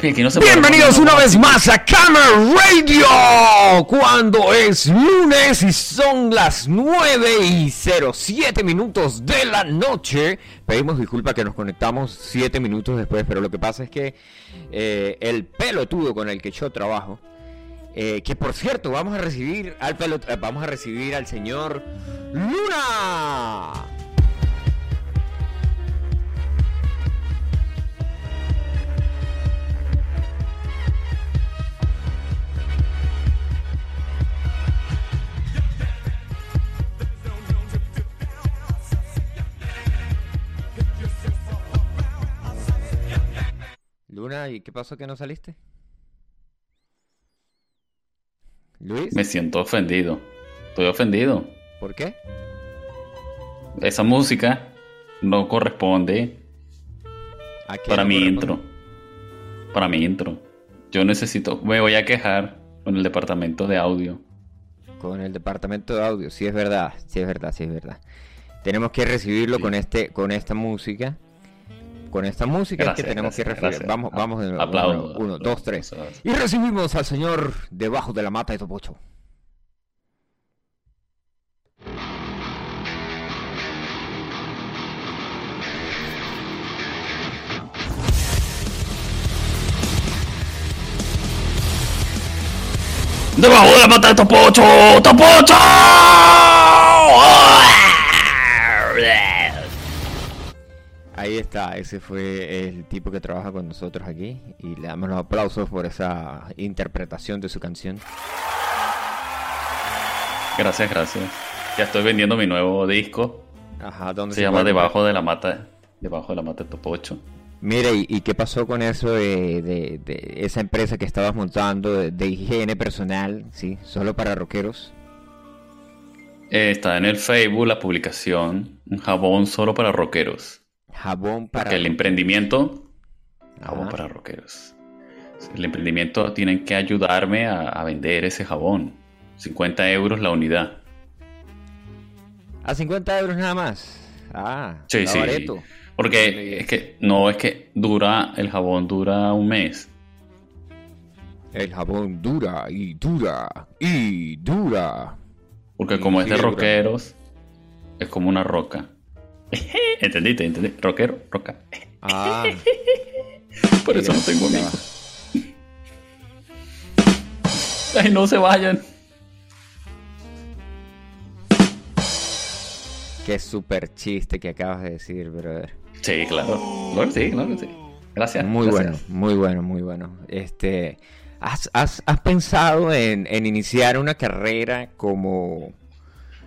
Bienvenidos una vez más a Camera Radio cuando es lunes y son las 9 y 07 minutos de la noche. Pedimos disculpas que nos conectamos 7 minutos después, pero lo que pasa es que eh, el pelotudo con el que yo trabajo, eh, que por cierto vamos a recibir al pelot vamos a recibir al señor Luna. Luna, ¿y qué pasó que no saliste? Luis. Me siento ofendido. Estoy ofendido. ¿Por qué? Esa música no corresponde para mi intro. Para mi intro. Yo necesito, me voy a quejar con el departamento de audio. Con el departamento de audio, sí es verdad, sí es verdad, sí es verdad. Tenemos que recibirlo con este, con esta música con esta música que tenemos que referir. Vamos, vamos de nuevo. Uno, dos, tres. Y recibimos al señor debajo de la mata de Topocho. ¡Debajo de la mata de Topocho! ¡Topocho! Ahí está, ese fue el tipo que trabaja con nosotros aquí y le damos los aplausos por esa interpretación de su canción. Gracias, gracias. Ya estoy vendiendo mi nuevo disco. Ajá, ¿dónde se, se llama Debajo de la Mata, Debajo de la Mata de Topocho. Mire, ¿y, qué pasó con eso de, esa empresa que estabas montando de, higiene personal, sí, solo para rockeros? Eh, está en el Facebook la publicación, un jabón solo para rockeros. Jabón para. Porque el emprendimiento. Jabón para rockeros. El emprendimiento tienen que ayudarme a, vender ese jabón. 50 euros la unidad. ¿A 50 euros nada más? Ah, sí, sí. Porque es que no es que dura, el jabón dura un mes. El jabón dura y dura y dura. Porque como es de rockeros, es como una roca. ¿Entendiste? ¿Entendiste? Rockero, roca. Ah. Por eso no tengo amigos. Ay, no se vayan. Qué súper chiste que acabas de decir, brother. Sí, claro. sí, claro sí. Gracias. Muy bueno, muy bueno, muy bueno. Este, ¿has, has, has pensado en, en iniciar una carrera como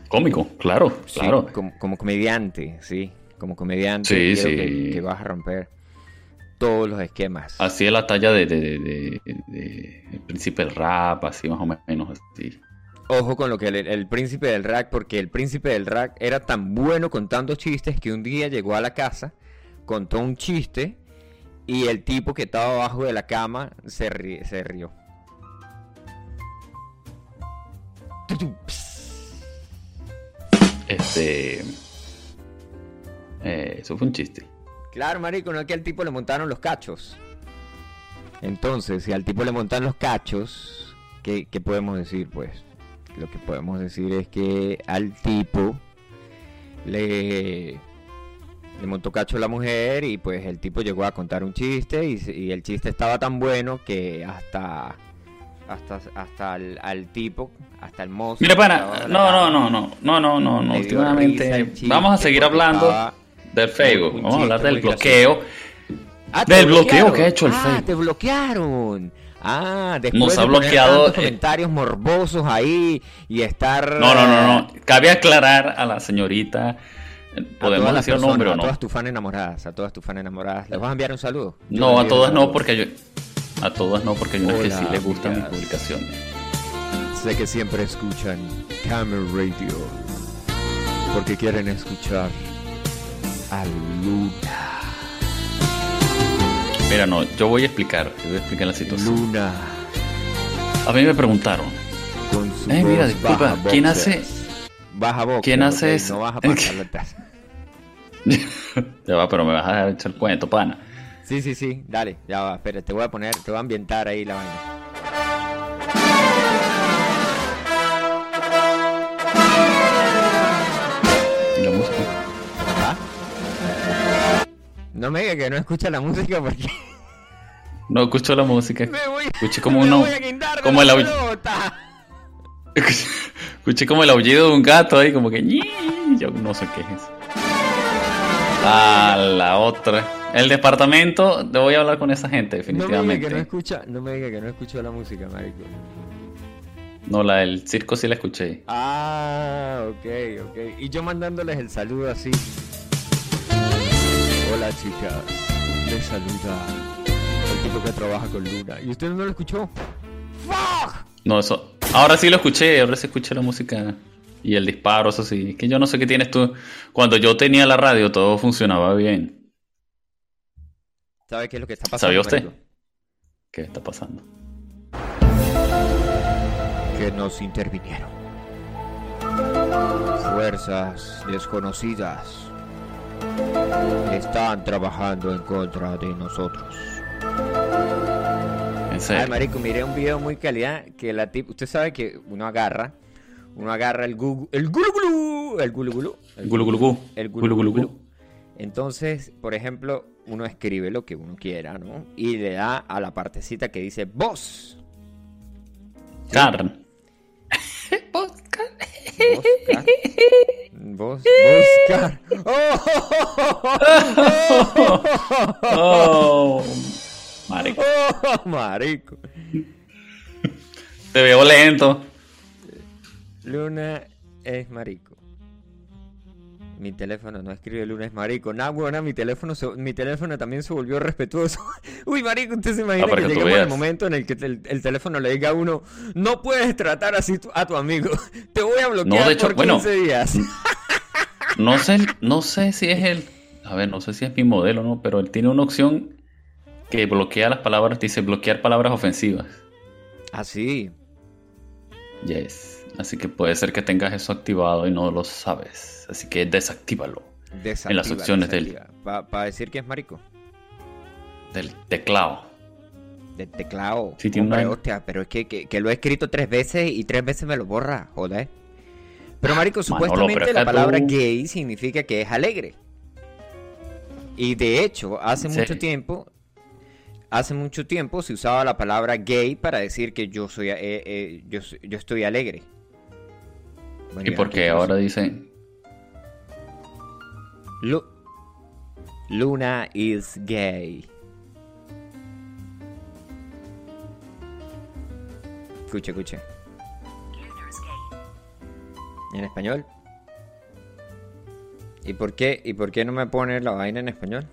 Cómico, claro, claro. Como, comediante, sí. Como comediante. Sí, sí. Que, vas a romper todos los esquemas. Así es la talla de, de, el príncipe del rap, así más o menos así. Ojo con lo que el, príncipe del rap, porque el príncipe del rap era tan bueno contando chistes que un día llegó a la casa, contó un chiste y el tipo que estaba abajo de la cama se, se rió. Este. Eh, eso fue un chiste. Claro, marico, no es que al tipo le montaron los cachos. Entonces, si al tipo le montan los cachos, ¿qué, podemos decir? Pues lo que podemos decir es que al tipo le, le montó cacho a la mujer y pues el tipo llegó a contar un chiste y el chiste estaba tan bueno que hasta hasta, hasta al, tipo, hasta el mozo. Mira, para, no, no, no, no, no, no, no, no, últimamente vamos a seguir hablando del Facebook, vamos a hablar del bloqueo. Ah, del bloqueo que ha hecho el ah, Facebook. te bloquearon. Ah, después Nos ha bloqueado. comentarios morbosos ahí y estar. No, no, no, no. Cabe aclarar a la señorita. ¿Podemos decir el nombre o no? A todas tus fans enamoradas, a todas tus fans enamoradas. ¿Les vas a enviar un saludo? no, a todas no, porque yo. A todas no, porque hay unas que sí les gustan mis publicaciones. Sé que siempre escuchan Camel Radio porque quieren escuchar a Luna. Mira, no, yo voy a explicar, yo voy a explicar la situación. Luna. A mí me preguntaron. Con su eh, mira, disculpa, ¿quién hace? Baja boca. ¿Quién hace eso? No vas a pasar Ya va, pero me vas a echar el cuento, pana. Sí, sí, sí, dale, ya va, espera, te voy a poner, te voy a ambientar ahí la vaina. La música. ¿Ah? No me diga que no escucha la música porque... No escucho la música. Me voy, Escuché como uno. Como el aullido. Escuché como el aullido de un gato ahí, como que. Yo no sé qué es eso. Ah, la otra. El departamento, te voy a hablar con esa gente, No me diga definitivamente. que no escucha, no me diga que no escuchó la música, marico. No, la del circo sí la escuché. Ah, ok, ok. Y yo mandándoles el saludo así. Hola chicas, les saluda el tipo que trabaja con Luna. ¿Y usted no lo escuchó? ¡Fuck! No, eso. Ahora sí lo escuché, ahora sí escuché la música y el disparo, eso sí. Es que yo no sé qué tienes tú. Cuando yo tenía la radio, todo funcionaba bien. ¿Sabe qué es lo que está pasando? ¿Sabía usted? marico? ¿Qué está pasando? Que nos intervinieron. Fuerzas desconocidas están trabajando en contra de nosotros. En Ay, serio. marico, miré un video muy calidad que la tip, usted sabe que uno agarra, uno agarra el gugu, el gulu gulu, el gulu gulu, el Gulu gulu gu. el Gulu gulu gu. Entonces, por ejemplo, uno escribe lo que uno quiera, ¿no? Y le da a la partecita que dice voz. Carn. Voscar. Vos, Voscar. ¡Oh! Oh, marico. ¡Oh! Marico. Te veo lento. Luna es marico. Mi teléfono no escribe Luna es marico. Nah, buena, mi teléfono, se- mi teléfono también se volvió respetuoso. Uy, marico, usted se imagina Ah, que que lleguemos al momento en el que el, el teléfono le diga a uno, no puedes tratar así tu- a tu amigo. Te voy a bloquear No, de hecho, por bueno. 15 días. No sé, no sé si es el. A ver, no sé si es mi modelo, ¿no? Pero él tiene una opción que bloquea las palabras, dice bloquear palabras ofensivas. Así. Yes. Así que puede ser que tengas eso activado y no lo sabes. Así que desactívalo Desactiva, En las opciones del- Para decir que es marico. del teclado. De teclado. Sí, tiene Hombre, una- hostia, pero es que, que, que lo he escrito tres veces y tres veces me lo borra, joder. Pero marico, Manolo, supuestamente pero la palabra tú- gay significa que es alegre. Y de hecho, hace ¿En mucho tiempo, hace mucho tiempo se usaba la palabra gay para decir que yo soy, eh, eh, yo, yo estoy alegre. Bueno, ¿Y ya, por qué ¿qué ahora dicen Lu- Luna is gay. Escuche, escuche. ¿En español? ¿Y por qué? ¿Y por qué no me pone la vaina en español?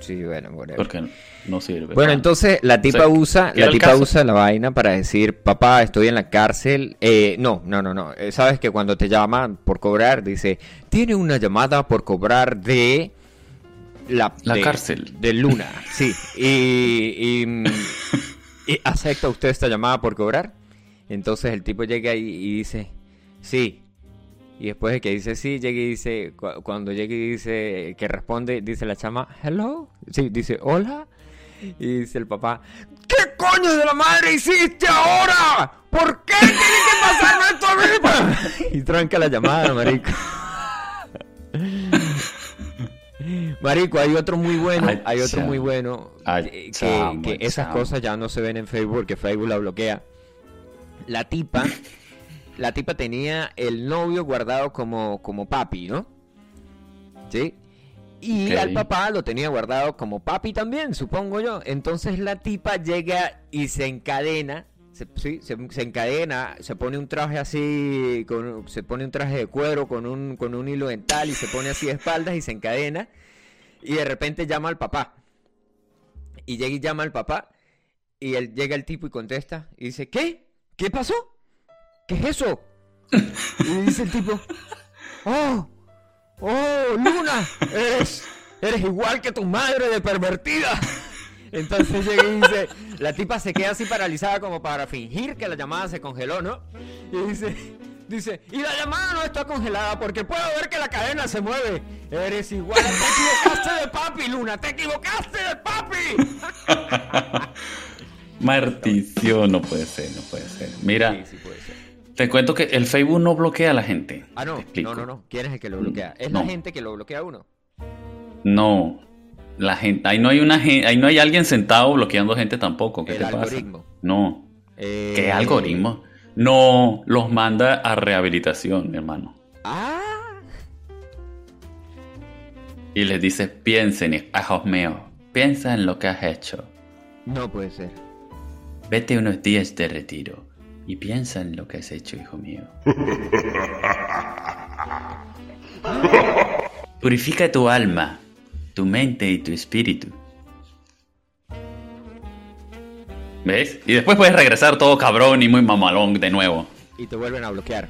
Sí, bueno, whatever. porque no sirve? Bueno, entonces la tipa sea, usa, ¿qué era la tipa caso? usa la vaina para decir, papá, estoy en la cárcel. Eh, no, no, no, no. Eh, Sabes que cuando te llaman por cobrar, dice, tiene una llamada por cobrar de la, La de- cárcel. de Luna, sí. Y, y, mm, y acepta usted esta llamada por cobrar. Entonces el tipo llega y, y dice, sí. Y después de que dice sí, llega y dice, cu- cuando llega y dice, que responde, dice la chama, hello. Sí, dice, hola. Y dice el papá, ¿qué coño de la madre hiciste ahora? ¿Por qué tiene que pasarme esto a mí? pa-?" Y tranca la llamada, marico. Marico, hay otro muy bueno, Ay, hay otro muy bueno, Ay, que, esas cosas ya no se ven en Facebook, que Facebook la bloquea. La tipa, la tipa tenía el novio guardado como, como papi, ¿no? ¿Sí? Y al papá lo tenía guardado como papi también, supongo yo. Entonces la tipa llega y se encadena, se, sí, se, se encadena, se pone un traje así, con, se pone un traje de cuero con un, con un hilo dental y se pone así de espaldas y se encadena. Y de repente llama al papá. Y llega y llama al papá. Y él, llega el tipo y contesta. Y dice, ¿qué? ¿Qué pasó? ¿Qué es eso? Y dice el tipo, ¡Oh! ¡Oh, Luna! Eres, eres igual que tu madre de pervertida. Entonces llega y dice, la tipa se queda así paralizada como para fingir que la llamada se congeló, ¿no? Y dice, Dice, y la llamada no está congelada porque puedo ver que la cadena se mueve. Eres igual, te equivocaste de papi, Luna, te equivocaste de papi. Maldición, no puede ser, no puede ser. Mira, te cuento que el Facebook no bloquea a la gente. Ah, no, no, no, no. ¿Quién es el que lo bloquea? ¿Es la gente que lo bloquea a uno? No, la gente, ahí no hay una ahí no hay alguien sentado bloqueando gente tampoco. ¿Qué el algoritmo. No. Eh... ¿Qué algoritmo? no los manda a rehabilitación, mi hermano. Ah. Y les dice, piensen, hijos míos, piensa en lo que has hecho. No puede ser. Vete unos días de retiro y piensa en lo que has hecho, hijo mío. Purifica tu alma, tu mente y tu espíritu. ¿Ves? Y después puedes regresar todo cabrón y muy mamalón de nuevo. Y te vuelven a bloquear.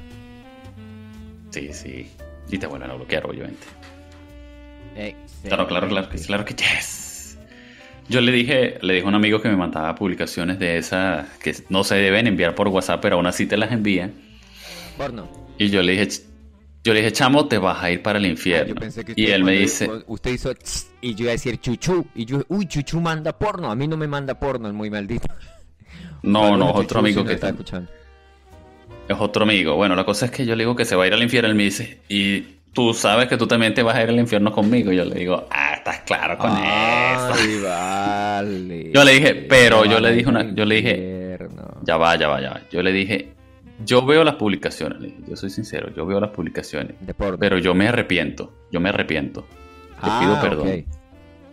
Sí, sí. Y te vuelven a bloquear, obviamente. Claro, claro, claro, claro que yes. Yo le dije, le dije a un amigo que me mandaba publicaciones de esas que no se deben enviar por WhatsApp, pero aún así te las envían. Porno. Y yo le dije, yo le dije, chamo, te vas a ir para el infierno. y él me dice... Usted hizo... y yo iba a decir chuchu. Y yo, uy, chuchu manda porno. A mí no me manda porno, es muy maldito. No, no, es otro amigo que está escuchando. Es otro amigo. Bueno, la cosa es que yo le digo que se va a ir al infierno. Él me dice, y tú sabes que tú también te vas a ir al infierno conmigo. Y yo le digo, ah, estás claro con eso. Vale. Yo le dije, pero yo le dije una... Yo le dije... Ya va, ya va, ya va. Yo le dije, yo veo las publicaciones, yo soy sincero, yo veo las publicaciones. pero yo me arrepiento, yo me arrepiento. Te ah, pido perdón.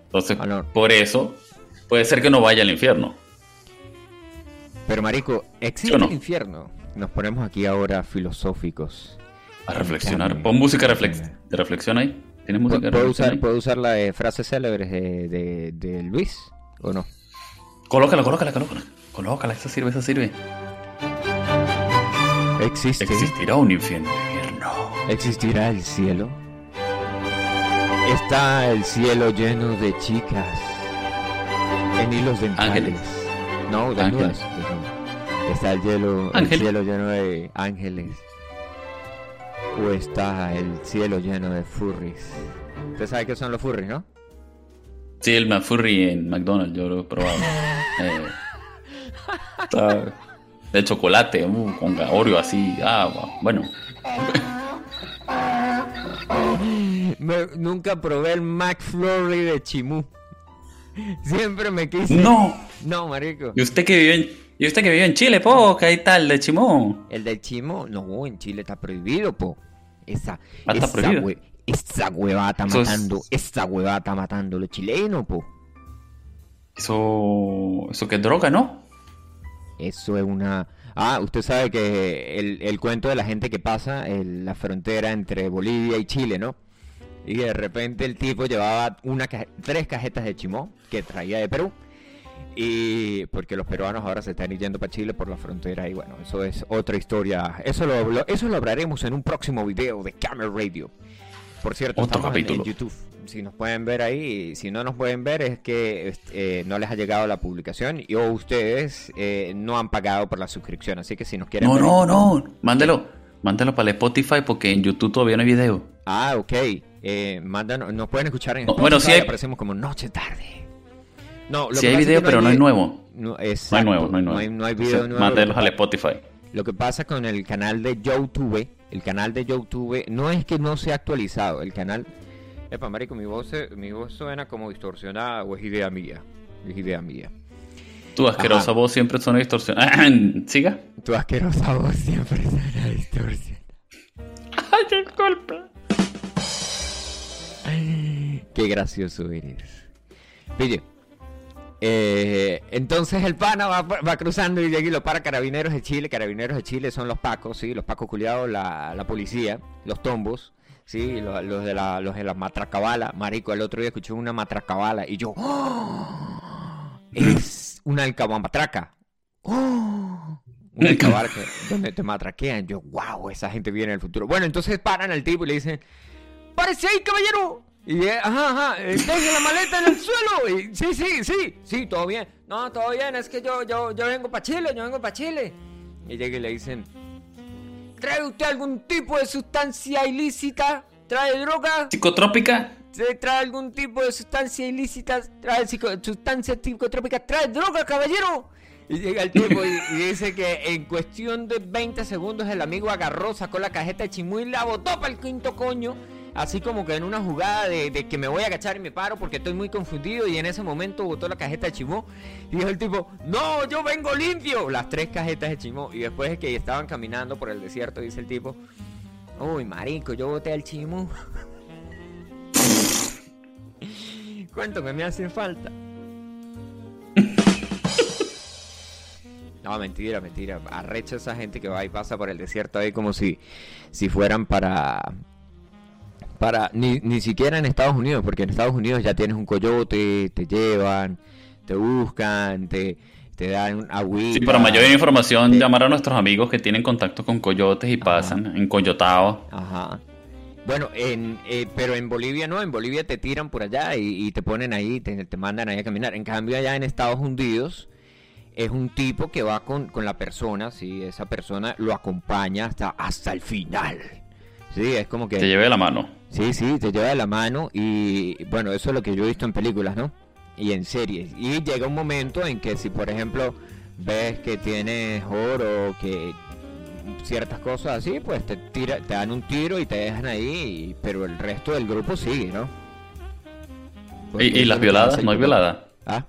Entonces, por eso, puede ser que no vaya al infierno. Pero Marico, ¿existe el infierno? Nos ponemos aquí ahora filosóficos. A reflexionar. Pon música de reflexión ahí. ¿Tienes música ¿Puedo, usar, ¿Puedo usar la de frases célebres de, de, Luis o no? Colócala, colócala, colócala. Colócala, esa sirve, esa sirve. Existe. ¿Existirá un infierno? ¿Existirá el cielo? Está el cielo lleno de chicas en hilos dentales. Ángeles. No, de ángeles. Está el, cielo, el cielo lleno de ángeles. O está el cielo lleno de furries. ¿Usted sabe qué son los furries, no? Sí, el McFurry en McDonald's, yo lo he probado. eh, de chocolate, uh, con Oreo así, ah, bueno. nunca probé el McFlurry de Chimú. Siempre me quise. No. No, marico. ¿Y usted que vive en, ¿y usted que vive en Chile, po? ¿Qué hay tal de Chimú? El de Chimú, no, en Chile está prohibido, po. Esa, ah, está esa, prohibido. esa huevada está matando, esa huevada está matando a los chilenos, po. Eso, eso que es droga, ¿no? Eso es una... Ah, usted sabe que el, cuento de la gente que pasa en la frontera entre Bolivia y Chile, ¿no? Y de repente el tipo llevaba una tres cajetas de chimó que traía de Perú. Y porque los peruanos ahora se están yendo para Chile por la frontera. Y bueno, eso es otra historia. Eso lo, eso lo hablaremos en un próximo video de Camera Radio. Por cierto, Otro capítulo. en YouTube si nos pueden ver ahí, si no nos pueden ver es que eh, no les ha llegado la publicación y o ustedes eh, no han pagado por la suscripción, así que si nos quieren No, no, no, mándelo, mándelo para el Spotify porque en YouTube todavía no hay video. Ah, ok, eh, mándanos, nos pueden escuchar en Spotify, bueno, sí hay... aparecemos como noche tarde. No, lo sí hay video, pero no hay nuevo. No, hay nuevo, no hay nuevo. No hay, video nuevo. Mándelos al Spotify. Lo que pasa con el canal de YouTube, el canal de YouTube no es que no sea actualizado, el canal Epa, marico, mi voz, mi voz suena como distorsionada o es idea mía. Es idea mía. Tu asquerosa voz siempre suena distorsionada. ¿Siga? Tu asquerosa voz siempre suena distorsionada. ¡Ay, disculpa! Qué gracioso eres. Pille. Eh, entonces el pana va, cruzando y de aquí lo para Carabineros de Chile. Carabineros de Chile son los pacos, ¿sí? Los pacos culiados, la, la policía, los tombos. Sí, los, de la, los de la matracabala. Marico, el otro día escuché una matracabala y yo. ¡Oh! Es una alcabamatraca. ¡Oh! Una alcabala donde te matraquean. Yo, wow, esa gente viene en el futuro. Bueno, entonces paran al tipo y le dicen: ¡Parece ahí, caballero! Y ajá, ajá, eh, deje la maleta en el suelo. Y, sí, sí, sí, sí, todo bien. No, todo bien, es que yo, yo, yo vengo para Chile, yo vengo para Chile. Y llega y le dicen, ¿Trae usted algún tipo de sustancia ilícita? ¿Trae droga? ¿Psicotrópica? ¿Trae algún tipo de sustancia ilícita? ¿Trae sustancia psicotrópica? ¿Trae droga, caballero? Y llega el tipo y, dice que en cuestión de 20 segundos el amigo agarró, sacó la cajeta de chimú y la botó para el quinto coño. Así como que en una jugada de, que me voy a agachar y me paro porque estoy muy confundido. Y en ese momento botó la cajeta de chimó. Y dijo el tipo, no, yo vengo limpio. Las tres cajetas de chimó. Y después de que estaban caminando por el desierto, dice el tipo, uy, marico, yo boté al chimó. ¿Cuánto que me hace falta? No, mentira, mentira. Arrecha esa gente que va y pasa por el desierto ahí como si, si fueran para... para ni, ni siquiera en Estados Unidos, porque en Estados Unidos ya tienes un coyote, te llevan, te buscan, te, te dan agüita. Sí, para mayor información, llamar a nuestros amigos que tienen contacto con coyotes y pasan en coyotado. Ajá. Bueno, en, eh, pero en Bolivia no, en Bolivia te tiran por allá y, te ponen ahí, te, te, mandan ahí a caminar. En cambio allá en Estados Unidos es un tipo que va con, la persona, sí, esa persona lo acompaña hasta, hasta el final. Sí, es como que... Te lleva de la mano. Sí, sí, te lleva de la mano y bueno, eso es lo que yo he visto en películas, ¿no? Y en series. Y llega un momento en que si, por ejemplo, ves que tienes oro, que ciertas cosas así, pues te tira, te dan un tiro y te dejan ahí, pero el resto del grupo sigue, ¿no? ¿Y, las violadas? ¿No hay violada? ¿Ah?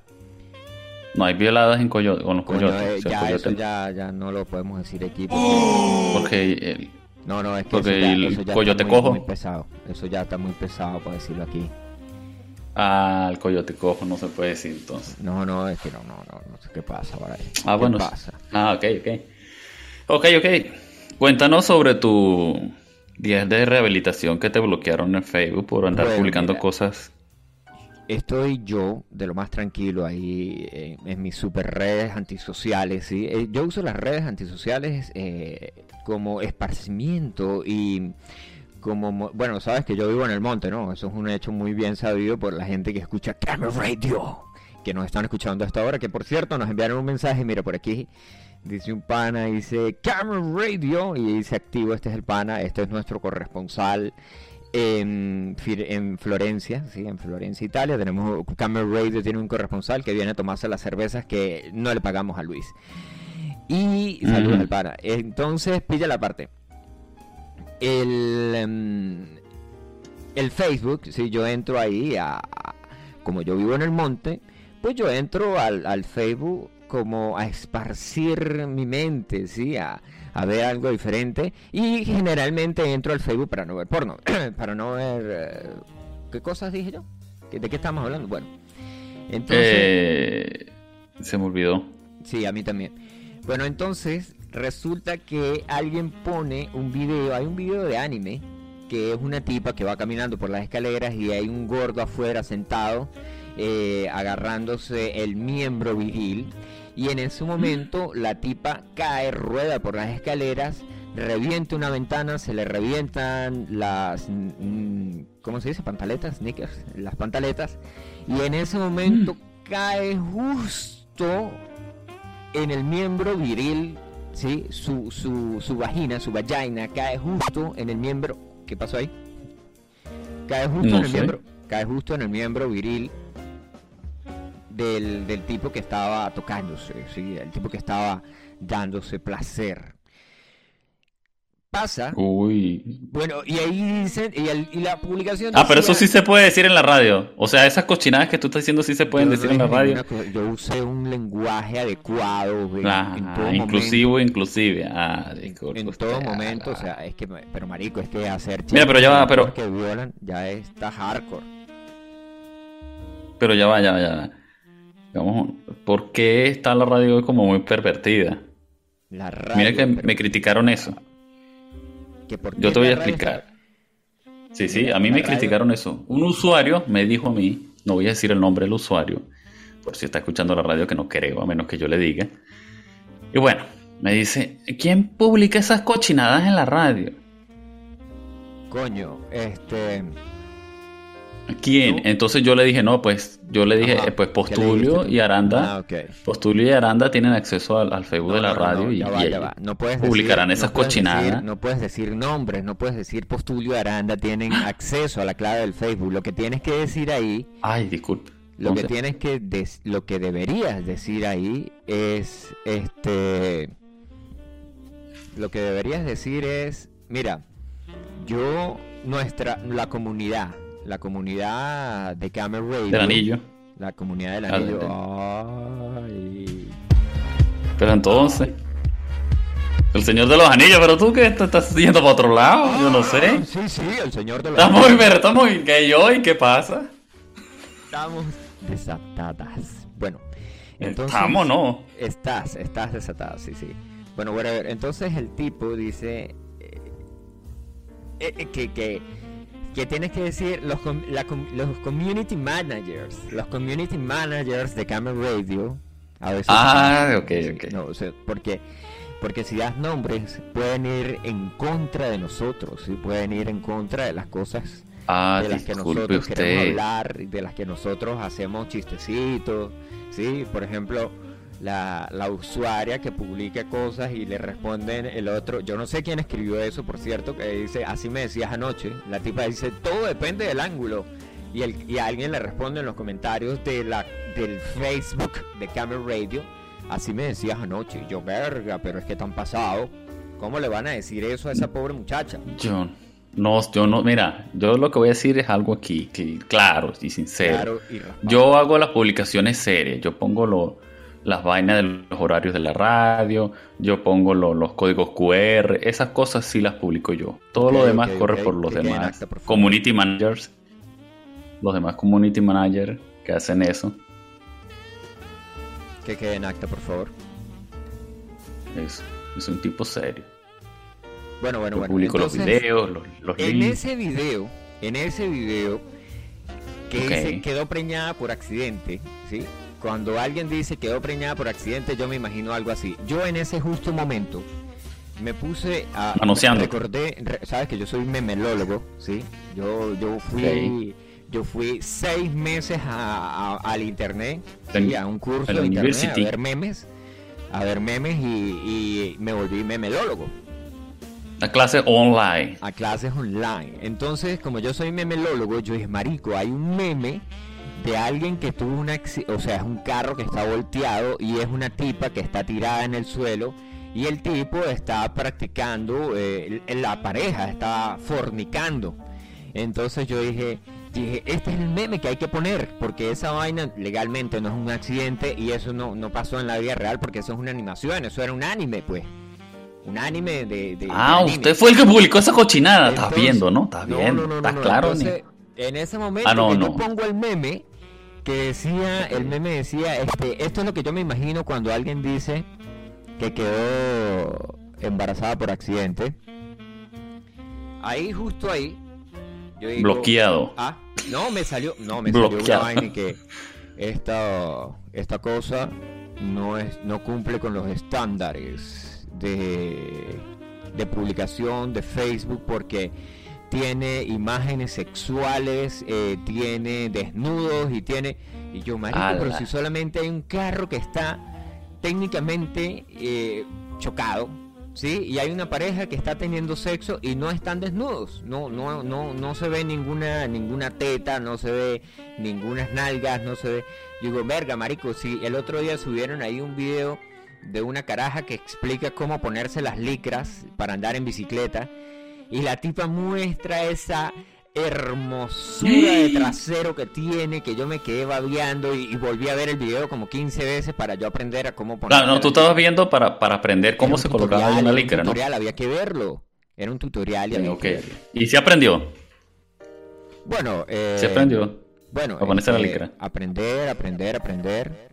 No hay violadas en coyote, con los coyotes. Eh, ya, eso ya, ya no lo podemos decir aquí. Porque, el, no, no, es que el coyote cojo. Muy pesado. Eso ya está muy pesado para decirlo aquí. Ah, el coyote cojo no se puede decir entonces. No, no, es que no, no, no, no sé qué pasa por ahí. Ah, bueno. Pasa? Ah, ok, ok. Ok, ok. Cuéntanos sobre tu 10 de rehabilitación que te bloquearon en Facebook por andar publicando cosas estoy yo de lo más tranquilo ahí en, mis super redes antisociales. ¿sí? Eh, yo uso las redes antisociales eh, como esparcimiento y como, bueno, sabes que yo vivo en el monte, ¿no? Eso es un hecho muy bien sabido por la gente que escucha Camera Radio, que nos están escuchando hasta ahora, que por cierto nos enviaron un mensaje, mira por aquí. Dice un pana, dice Camera Radio y dice activo, este es el pana, este es nuestro corresponsal en, en, Florencia, ¿sí? en Florencia, Italia. Tenemos Camel Radio, tiene un corresponsal que viene a tomarse las cervezas que no le pagamos a Luis. Y saludos al para. Entonces, pilla la parte. El, em, el Facebook, si yo entro ahí, a, como yo vivo en el monte, pues yo entro al, al Facebook como a esparcir mi mente, ¿sí? A, a ver algo diferente. Y generalmente entro al Facebook para no ver porno, para no ver... Eh, ¿Qué cosas dije yo? ¿De qué estamos hablando? Bueno, entonces... Eh, se me olvidó. Sí, a mí también. Bueno, entonces resulta que alguien pone un video, hay un video de anime, que es una tipa que va caminando por las escaleras y hay un gordo afuera sentado, eh, agarrándose el miembro viril y en ese momento la tipa cae, rueda por las escaleras, revienta una ventana, se le revientan las, mm, ¿cómo se dice? Pantaletas, sneakers, las pantaletas, y en ese momento mm. cae justo en el miembro viril, ¿sí? Su, su, su vagina, su vagina, cae justo en el miembro, ¿qué pasó ahí? Cae justo en el miembro, cae justo en el miembro viril del, del tipo que estaba tocándose, ¿sí? el tipo que estaba dándose placer. Pasa. Uy. Bueno, y ahí dicen, y, la publicación. Ah, pero eso sí se puede decir en la radio. O sea, esas cochinadas que tú estás diciendo sí se pueden decir en la radio. yo usé un lenguaje adecuado. En, ah, inclusivo, inclusive. Ah, en todo momento, o sea, es que, pero marico, es que hacer. Mira, pero ya va, pero. Que violan, ya está hardcore. Pero ya va, ya va, ya va. Digamos, ¿por qué está la radio como muy pervertida? Mira que me criticaron eso. Yo te voy a explicar. Sí, sí, a mí me criticaron eso. Un usuario me dijo a mí, no voy a decir el nombre del usuario, por si está escuchando la radio, que no creo, a menos que yo le diga. Y bueno, me dice, ¿quién publica esas cochinadas en la radio? Coño, este... ¿Quién? Entonces yo le dije, no, pues yo le dije, eh, pues Postulio y Aranda. Ah, Postulio y Aranda tienen acceso al, Facebook de la radio y, No puedes publicarán esas cochinadas. no puedes decir nombres, no puedes decir Postulio y Aranda tienen acceso a la clave del Facebook. Lo que tienes que decir ahí. Ay, disculpe. Lo que tienes que lo que deberías decir ahí es este lo que deberías decir es, mira, yo nuestra la comunidad la comunidad de Camel Radio. Del anillo. La comunidad del anillo. Pero entonces. El señor de los anillos, pero tú que estás yendo para otro lado, yo no sé. Ah, sí, sí, el señor de los estamos, anillos. Pero estamos, ¿qué yo y qué pasa? Estamos desatadas. Bueno, entonces. Estamos, ¿no? Estás, estás desatada, sí, sí. Bueno, bueno, a ver, entonces el tipo dice eh, eh, que, que que tienes que decir los, los community managers, los community managers de Camel Radio. A veces ah, ok, ok. No, o sea, porque, porque si das nombres pueden ir en contra de nosotros, y pueden ir en contra de las cosas ah, de las que nosotros queremos hablar, de las que nosotros hacemos chistecitos, ¿sí? Por ejemplo la, la, usuaria que publica cosas y le responden el otro. Yo no sé quién escribió eso, por cierto, que dice, así me decías anoche. La tipa dice, todo depende del ángulo. Y, el, y alguien le responde en los comentarios de la, del Facebook de Camera Radio, así me decías anoche. yo, verga, pero es que tan pasado. ¿Cómo le van a decir eso a esa pobre muchacha? John. No, yo no, mira, yo lo que voy a decir es algo aquí, que, claro y sincero. yo hago las publicaciones serias, yo pongo lo, las vainas de los horarios de la radio, yo pongo los códigos QR, esas cosas sí las publico yo. Todo lo demás corre por los demás community managers, los demás community managers que hacen eso. Que quede en acta, por favor. Es, es un tipo serio. Bueno, bueno, bueno. Publico los videos, los, los En ese video, en ese video que quedó preñada por accidente, ¿sí? Cuando alguien dice quedó preñada por accidente, yo me imagino algo así. Yo en ese justo momento me puse a anunciando. Recordé, sabes que yo soy memelólogo, ¿sí? Yo yo fui yo fui seis meses al internet, a un curso de internet a ver memes, a ver memes y, y me volví memelólogo. A clase online. A clases online. Entonces, como yo soy memelólogo, yo dije, marico, hay un meme de alguien que tuvo una, o sea, es un carro que está volteado y es una tipa que está tirada en el suelo y el tipo está practicando, eh, la pareja está fornicando. Entonces yo dije, dije, este es el meme que hay que poner, porque esa vaina legalmente no es un accidente y eso no, no pasó en la vida real porque eso es una animación, eso era un anime, pues. Un anime de... ah, usted fue el que publicó esa cochinada, estás viendo, ¿no? Estás viendo, está claro. En ese momento ah, que yo pongo el meme, que decía, el meme decía, este, esto es lo que yo me imagino cuando alguien dice que quedó embarazada por accidente. Ahí, justo ahí, yo digo, bloqueado. Ah, no, me salió, no, me salió una vaina que esta, esta cosa no es, no cumple con los estándares de, de publicación de Facebook porque tiene imágenes sexuales, eh, tiene desnudos y tiene... Y yo, marico, pero si solamente hay un carro que está técnicamente eh, chocado, ¿sí? Y hay una pareja que está teniendo sexo y no están desnudos, no, no, no, no se ve ninguna, ninguna teta, no se ve ninguna nalgas, no se ve... Yo digo, verga, marico, si el otro día subieron ahí un video de una caraja que explica cómo ponerse las licras para andar en bicicleta y la tipa muestra esa hermosura de trasero que tiene, que yo me quedé babeando y, volví a ver el video como 15 veces para yo aprender a cómo poner. Claro, no, tú estabas viendo para, para aprender cómo se colocaba una licra, ¿no? tutorial, había que verlo. Era un tutorial y había ¿Y se aprendió? Bueno, eh, se aprendió. Bueno, a ponerse la licra. Aprender, aprender, aprender.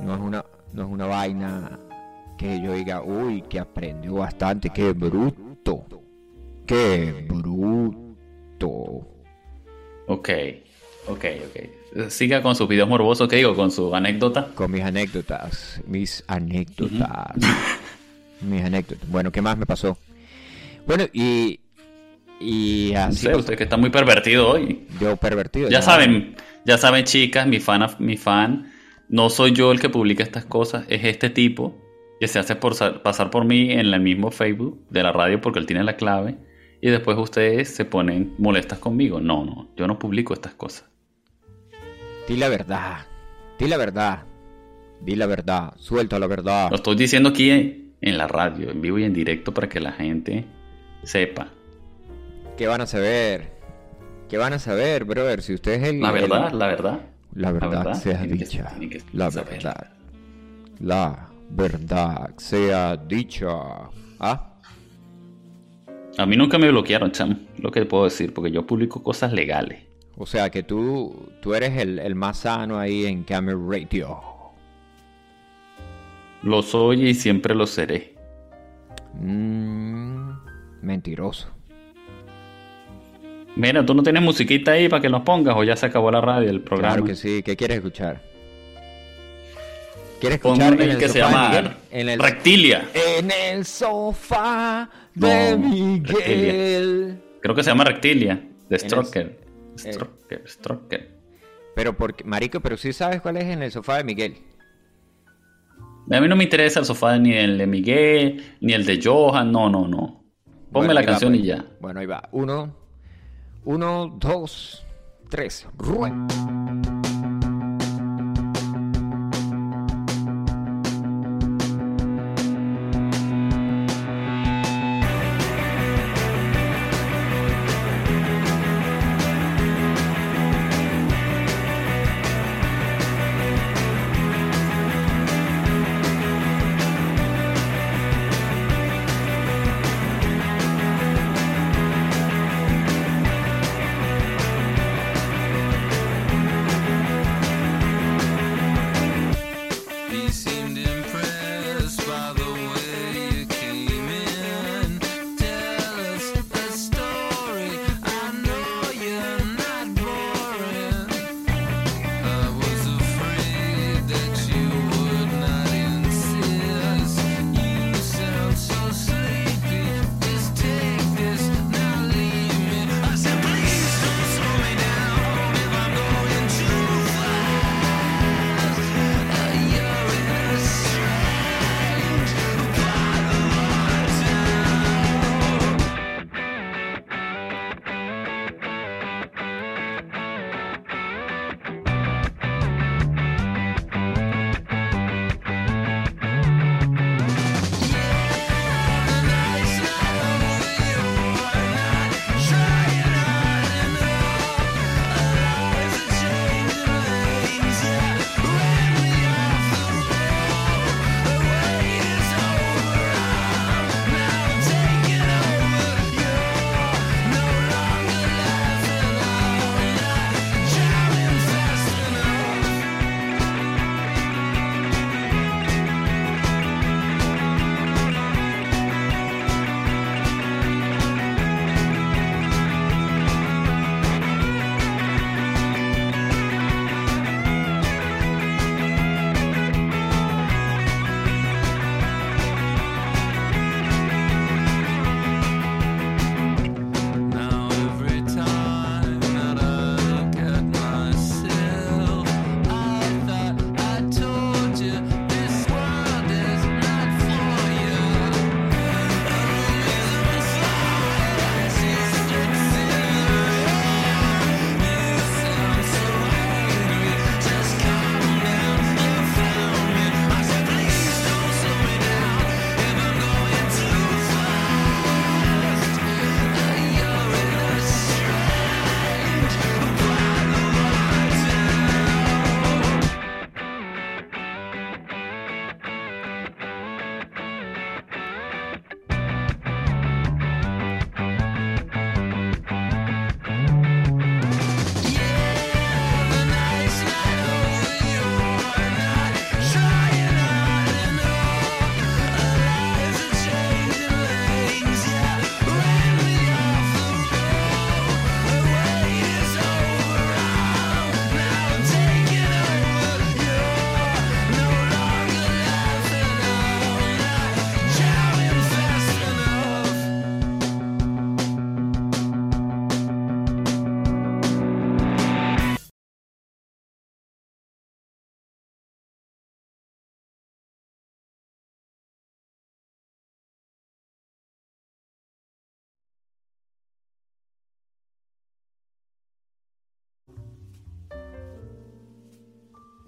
No es una, no es una vaina que yo diga, uy, que aprendió bastante, qué bruto. ¡Qué bruto! Ok, ok, ok. Siga con sus videos morbosos, ¿qué digo? Con su anécdota. Con mis anécdotas, mis anécdotas. mis anécdotas. Bueno, ¿qué más me pasó? Bueno, y Y así. No usted que está muy pervertido hoy. Yo pervertido. Ya, saben, ya saben, chicas, mi fan, mi fan, no soy yo el que publica estas cosas, es este tipo que se hace por, pasar por mí en el mismo Facebook de la radio porque él tiene la clave y después ustedes se ponen molestas conmigo. No, no, yo no publico estas cosas. Di la verdad, di la verdad, di la verdad, suelta la verdad. Lo estoy diciendo aquí en la radio, en vivo y en directo para que la gente sepa. ¿Qué van a saber? ¿Qué van a saber, brother? Si usted es el... La verdad, la verdad. La verdad, sea dicha. la verdad. La verdad sea dicha. ¿Ah? A mí nunca me bloquearon, chamo. Lo que puedo decir, porque yo publico cosas legales. O sea que tú, tú eres el, más sano ahí en Camera Radio. Lo soy y siempre lo seré. Mm, mentiroso. Mira, ¿tú no tienes musiquita ahí para que nos pongas o ya se acabó la radio, el programa? Claro que sí. ¿Qué quieres escuchar? ¿Quieres escuchar el, que se llama en el, Rectilia? En el sofá de Miguel. Creo que se llama Rectilia, de Stroker. Stroker, Stroker. Pero porque, marico, pero sí sabes cuál es en el sofá de Miguel. A mí no me interesa el sofá ni el de Miguel, ni el de Johan, no, no, no. Ponme la canción pues. y ya. Bueno, ahí va. Uno, uno, dos, tres. Rue.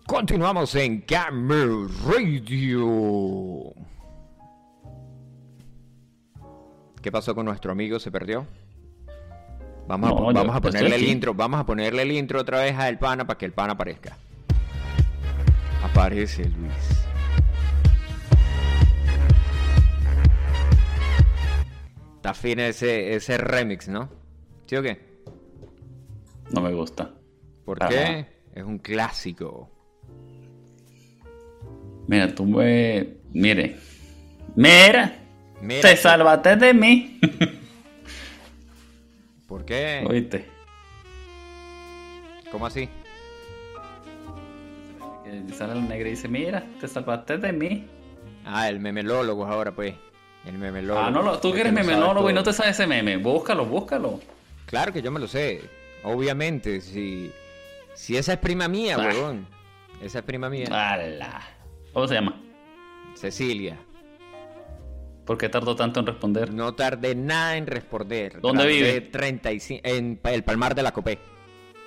Continuamos en Camel Radio. ¿Qué pasó con nuestro amigo? ¿Se perdió? Vamos, a, vamos a ponerle el intro, vamos a ponerle el intro otra vez a el pana para que el pana aparezca. Aparece Luis. Está fina ese, ese remix, ¿no? ¿Sí o qué? No me gusta. ¿Por qué? Es un clásico. Mira, tú me... Mire. Mira. Mira te salvaste de mí. ¿Por qué? Oíste. ¿Cómo así? sale el negro y dice, mira, te salvaste de mí. Ah, el memelólogo ahora, pues. El memelólogo. Ah, no, tú que eres memelólogo y no te sabes ese meme. Búscalo, búscalo. Claro que yo me lo sé. Obviamente, si, si esa es prima mía, ah. huevón. Esa es prima mía. ¡Hala! ¿Cómo se llama? Cecilia. ¿Por qué tardó tanto en responder? No tardé nada en responder. ¿Dónde vive? 35, en el Palmar de la Copé.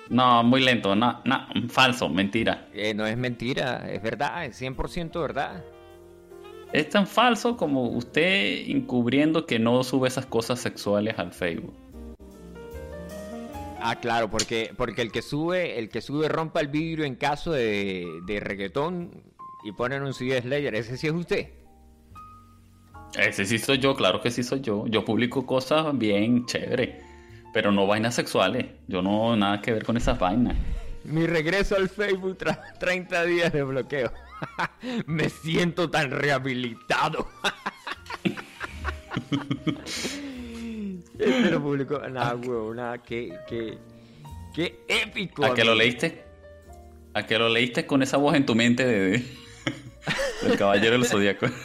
No, muy lento, no, no, falso, mentira. Eh, no es mentira, es verdad, es 100% verdad. Es tan falso como usted encubriendo que no sube esas cosas sexuales al Facebook. Ah, claro, porque, porque el que sube, el que sube rompa el vidrio en caso de, de reggaetón y ponen un CD Slayer, ese sí es usted. Ese sí soy yo, claro que sí soy yo. Yo publico cosas bien chévere. Pero no vainas sexuales. Yo no nada que ver con esas vainas. Mi regreso al Facebook tras 30 días de bloqueo. Me siento tan rehabilitado. este lo publicó. Nada, huevo, nada. Qué, qué, qué épico. ¿A que lo leíste? ¿A que lo leíste con esa voz en tu mente de, del caballero del zodiaco?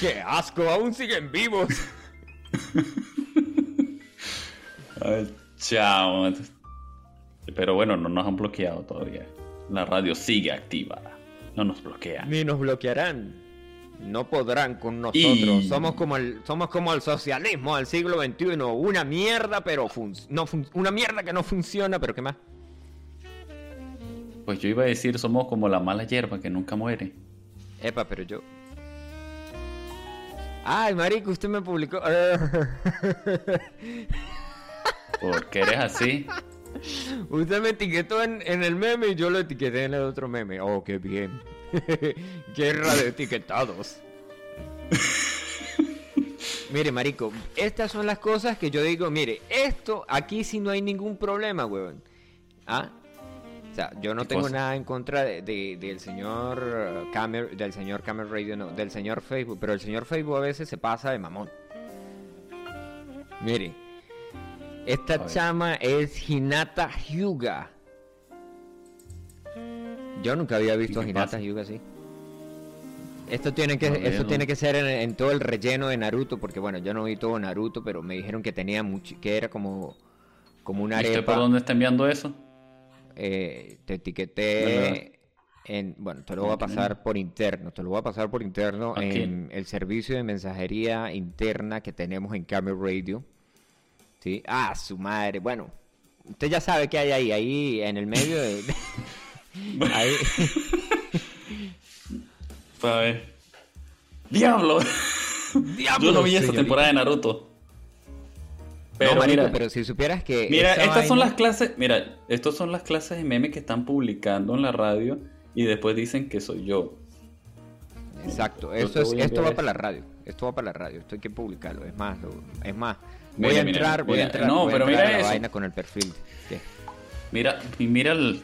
¡Qué asco! ¡Aún siguen vivos! chao. Pero bueno, no nos han bloqueado todavía. La radio sigue activa. No nos bloquean. Ni nos bloquearán. No podrán con nosotros. Somos como el somos como el socialismo del siglo XXI. Una mierda, pero no una mierda que no funciona, pero ¿qué más? Pues yo iba a decir, somos como la mala hierba que nunca muere. Epa, pero yo, Ay, marico, usted me publicó. ¿Por qué eres así? Usted me etiquetó en, el meme y yo lo etiqueté en el otro meme. Oh, qué bien. Guerra de etiquetados. mire, marico, estas son las cosas que yo digo, mire, esto aquí sí no hay ningún problema, weón. ¿Ah? Sea, yo no tengo nada en contra de, del señor Camer, del señor Camer Radio, no, del señor Facebook, pero el señor Facebook a veces se pasa de mamón. Mire, esta chama es Hinata Hyuga. Yo nunca había visto a Hinata Hyuga así. Esto tiene que, esto tiene que ser en, todo el relleno de Naruto, porque bueno, yo no vi todo Naruto, pero me dijeron que tenía mucho, que era como, como una arepa. por dónde está enviando eso? Eh, te etiqueté en, bueno, te lo voy a pasar por interno, te lo voy a pasar por interno en el servicio de mensajería interna que tenemos en Camel Radio. ¿Sí? Ah, su madre. Bueno, usted ya sabe qué hay ahí, ahí en el medio de... ahí. A ver. ¡Diablo! ¡Diablo! Yo no vi esa temporada de Naruto. Pero, mira, pero si supieras que. Mira, estas son las clases. Mira, estas son las clases de memes que están publicando en la radio y después dicen que soy yo. Exacto, eso es, esto va para la radio. Esto va para la radio. Esto hay que publicarlo. Es más, es más. Voy a entrar, voy a entrar. No, pero mira la eso. vaina con el perfil. Mira, mira el,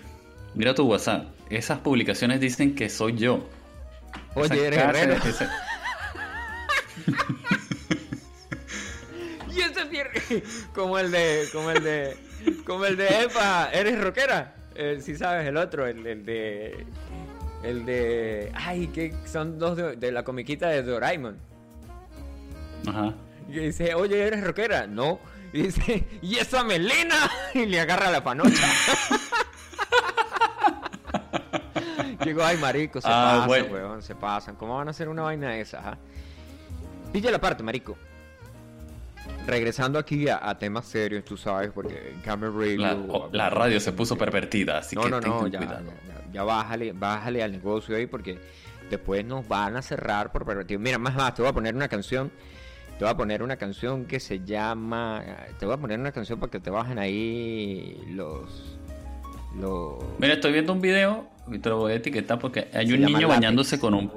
mira tu WhatsApp. Esas publicaciones dicen que soy yo. Oye, eres guerrero. como el de, como el de, como el de Epa, ¿eres rockera? Eh, si sabes, el otro, el, de, el de, ay, que son dos de, la comiquita de Doraemon. Ajá. Y dice, oye, ¿eres rockera? No. Y dice, ¿y esa melena? Y le agarra la panocha. Digo, ay, marico, se ah, pasan, weón, se pasan. ¿Cómo van a hacer una vaina de esa? Pilla la parte, marico. Regresando aquí a, temas serios, tú sabes, porque Radio... La, radio se puso pervertida, así que no, no, ya, ya, ya, bájale, bájale al negocio ahí porque después nos van a cerrar por pervertido. Mira, más más, te voy a poner una canción te voy a poner una canción que se llama. Te voy a poner una canción para que te bajen ahí los. los... Mira, estoy viendo un video y te lo voy a etiquetar porque hay un niño bañándose con un.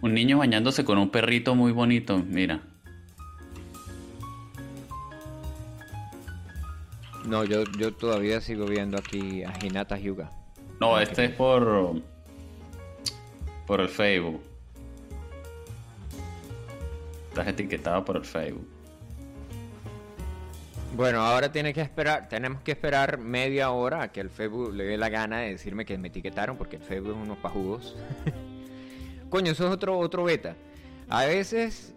Un niño bañándose con un perrito muy bonito, mira. No, yo, yo todavía sigo viendo aquí a Hinata Hyuga. No, este es por. por el Facebook. Estás etiquetado por el Facebook. Bueno, ahora tiene que esperar, tenemos que esperar media hora a que el Facebook le dé la gana de decirme que me etiquetaron, porque el Facebook es unos pajudos. Coño, eso es otro, otro beta. A veces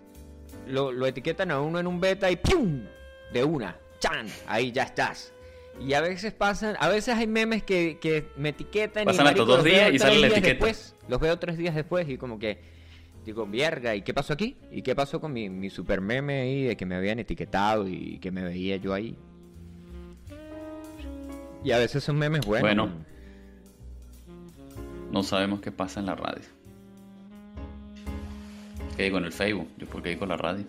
lo, etiquetan a uno en un beta y ¡pum! De una, ¡chan! Ahí ya estás. Y a veces pasan, a veces hay memes que, me etiquetan pasan y estos dos días y sale la etiqueta. Después, los veo tres días después y como que digo, vierga, ¿y qué pasó aquí? ¿Y qué pasó con mi, mi super meme ahí de que me habían etiquetado y que me veía yo ahí? Y a veces son memes buenos. Bueno, no sabemos qué pasa en la radio. ¿Qué digo en el Facebook? Yo porque digo la radio.